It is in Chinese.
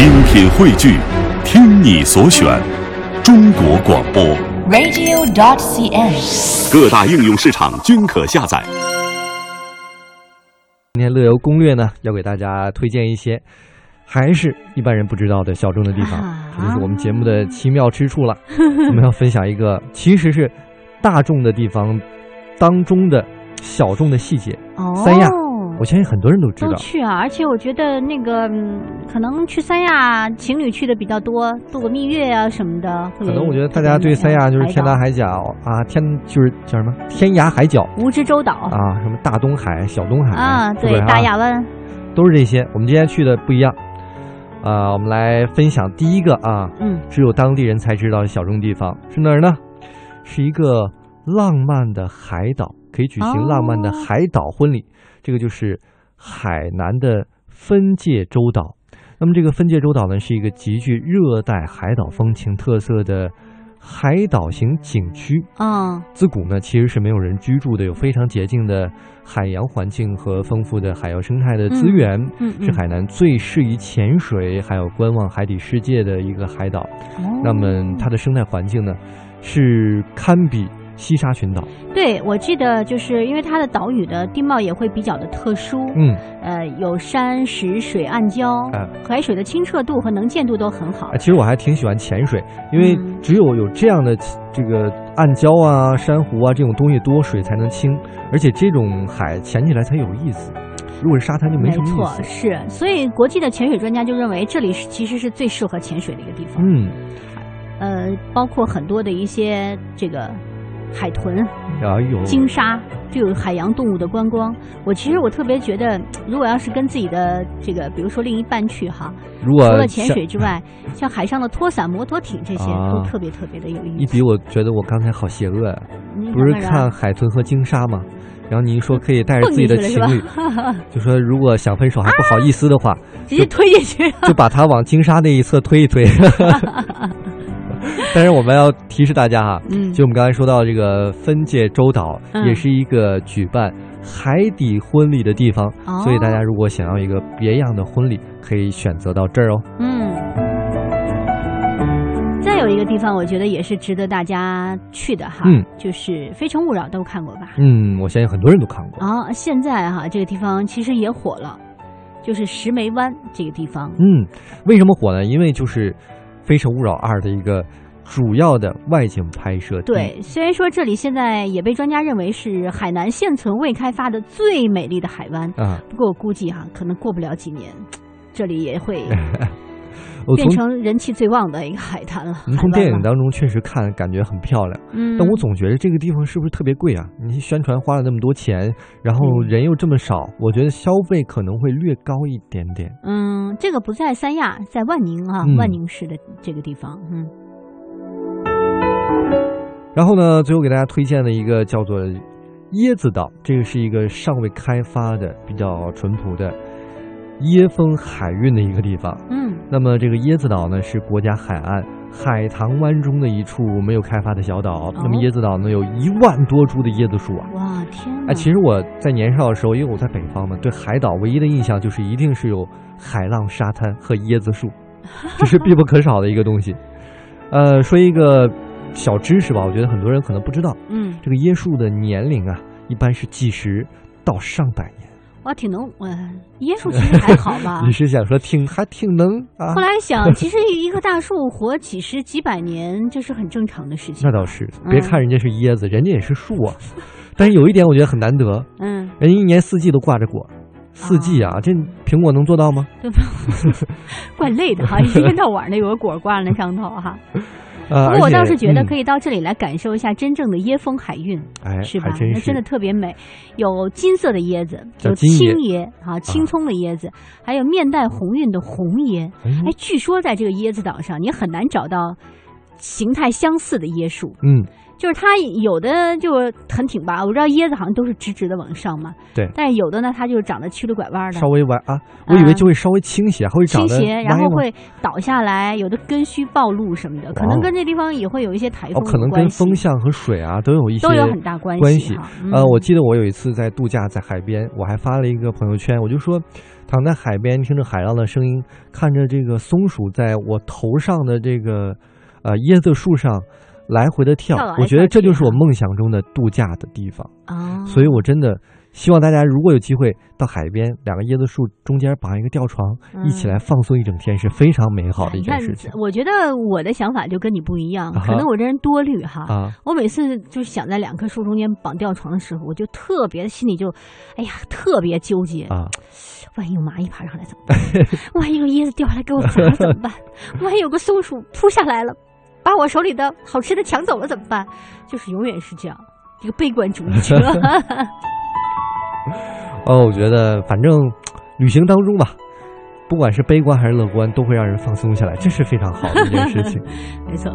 精品汇聚，听你所选，中国广播。radio.dot.cn，。各大应用市场均可下载。今天乐游攻略呢，要给大家推荐一些还是一般人不知道的小众的地方，啊这就是我们节目的奇妙之处了。我们要分享一个其实是大众的地方当中的小众的细节。哦，三亚我相信很多人都知道，都去啊，而且我觉得那个、嗯可能去三亚情侣去的比较多，度个蜜月啊什么的。可能我觉得大家对三亚就是天涯海角啊，天就是叫什么天涯海角蜈支洲岛啊，什么大东海、小东海啊，对，大亚湾都是这些。我们今天去的不一样啊，我们来分享第一个啊，嗯，只有当地人才知道的小众地方是哪儿呢？是一个浪漫的海岛，可以举行浪漫的哦海岛婚礼。这个就是海南的分界洲岛。那么这个分界洲岛呢，是一个极具热带海岛风情特色的海岛型景区。嗯，自古呢，其实是没有人居住的，有非常洁净的海洋环境和丰富的海洋生态的资源，嗯嗯是海南最适宜潜水还有观望海底世界的一个海岛。哦那么它的生态环境呢，是堪比西沙群岛。对，我记得就是因为它的岛屿的地貌也会比较的特殊，嗯，呃，有山石、水、暗礁，哎海水的清澈度和能见度都很好啊，。其实我还挺喜欢潜水，因为嗯只有有这样的这个暗礁啊、珊瑚啊这种东西多，水才能清，而且这种海潜起来才有意思。如果是沙滩就没什么意错，是，所以国际的潜水专家就认为这里是其实是最适合潜水的一个地方。嗯，呃，包括很多的一些这个海豚、哎呦，鲸鲨，就有海洋动物的观光。我其实我特别觉得，如果要是跟自己的这个，比如说另一半去哈，如果除了潜水之外，像海上的拖伞、摩托艇这些啊都特别特别的有意思。一比，我觉得我刚才好邪恶啊！你不是看看海豚和鲸鲨吗？然后你一说可以带着自己的情侣？就说如果想分手还不好意思的话，直接推进去。就把他往鲸鲨那一侧推一推。但是我们要提示大家哈，嗯，就我们刚才说到这个分界洲岛，嗯也是一个举办海底婚礼的地方，哦所以大家如果想要一个别样的婚礼，可以选择到这儿哦。嗯。再有一个地方，我觉得也是值得大家去的哈，嗯就是《非诚勿扰》都看过吧？嗯，我相信很多人都看过。啊，现在哈这个地方其实也火了，就是石梅湾这个地方。嗯，为什么火呢？因为就是《非诚勿扰二》的一个主要的外景拍摄地。对，虽然说这里现在也被专家认为是海南现存未开发的最美丽的海湾，啊，不过我估计哈，可能过不了几年，这里也会 我变成人气最旺的一个海滩了。你从电影当中确实看感觉很漂亮，嗯，但我总觉得这个地方是不是特别贵啊？你宣传花了那么多钱，然后嗯人又这么少，我觉得消费可能会略高一点点。嗯，这个不在三亚，在万宁啊，嗯万宁市的这个地方，嗯然后呢，最后给大家推荐的一个叫做椰子岛，这个是一个尚未开发的、比较淳朴的椰风海运的一个地方。嗯那么这个椰子岛呢，是国家海岸海棠湾中的一处没有开发的小岛。那么椰子岛呢，有一万多株的椰子树啊。哇天哪！哎，其实我在年少的时候，因为我在北方嘛，对海岛唯一的印象就是一定是有海浪、沙滩和椰子树，这是必不可少的一个东西。呃，说一个小知识吧，我觉得很多人可能不知道，嗯，这个椰树的年龄啊，一般是几十到上百年。哇，挺能，呃，椰树其实还好吧 你。是想说挺还挺能啊后？来想，其实一棵大树活几十几百年，这是很正常的事情。那倒是，嗯别看人家是椰子，人家也是树啊。但是有一点我觉得很难得，嗯，人家一年四季都挂着果，四季啊，这苹果能做到吗？对吧？怪累的哈，一天到晚的有个果挂在那上头哈。呃，不过我倒是觉得可以，到这里来感受一下真正的椰风海韵，哎，是吧？那真的特别美，有金色的椰子，有青椰啊，青葱的椰子，还有面带红晕的红椰。哎哎，据说在这个椰子岛上，你很难找到形态相似的椰树。嗯，就是它有的就很挺拔，我知道椰子好像都是直直的往上嘛，对。但是有的呢，它就长得曲里拐弯的稍，微弯啊，我以为就会稍微倾斜，还会长得倾斜，然后会倒下来，有的根须暴露什么的，可能跟这地方也会有一些台风哦，风可能跟风向和水啊都有一些都有很大关系关系哈。呃，嗯我记得我有一次在度假，在海边，我还发了一个朋友圈，我就说，躺在海边，听着海浪的声音，看着这个松鼠在我头上的这个呃椰子树上来回的跳跳，我觉得这就是我梦想中的度假的地方。啊，所以我真的希望大家如果有机会到海边，两个椰子树中间绑一个吊床，一起来放松一整天，是非常美好的一件事情，我觉得我的想法就跟你不一样，可能我这人多虑哈。啊。我每次就是想在两棵树中间绑吊床的时候，我就特别心里就，哎呀，特别纠结。啊，万一有蚂蚁爬上来怎么办？万一有椰子掉下来给我砸了怎么办？万一有个松鼠扑下来了，把我手里的好吃的抢走了怎么办？就是永远是这样，一个悲观主义者。哦，我觉得反正旅行当中吧，不管是悲观还是乐观，都会让人放松下来，这是非常好的一件事情。没错。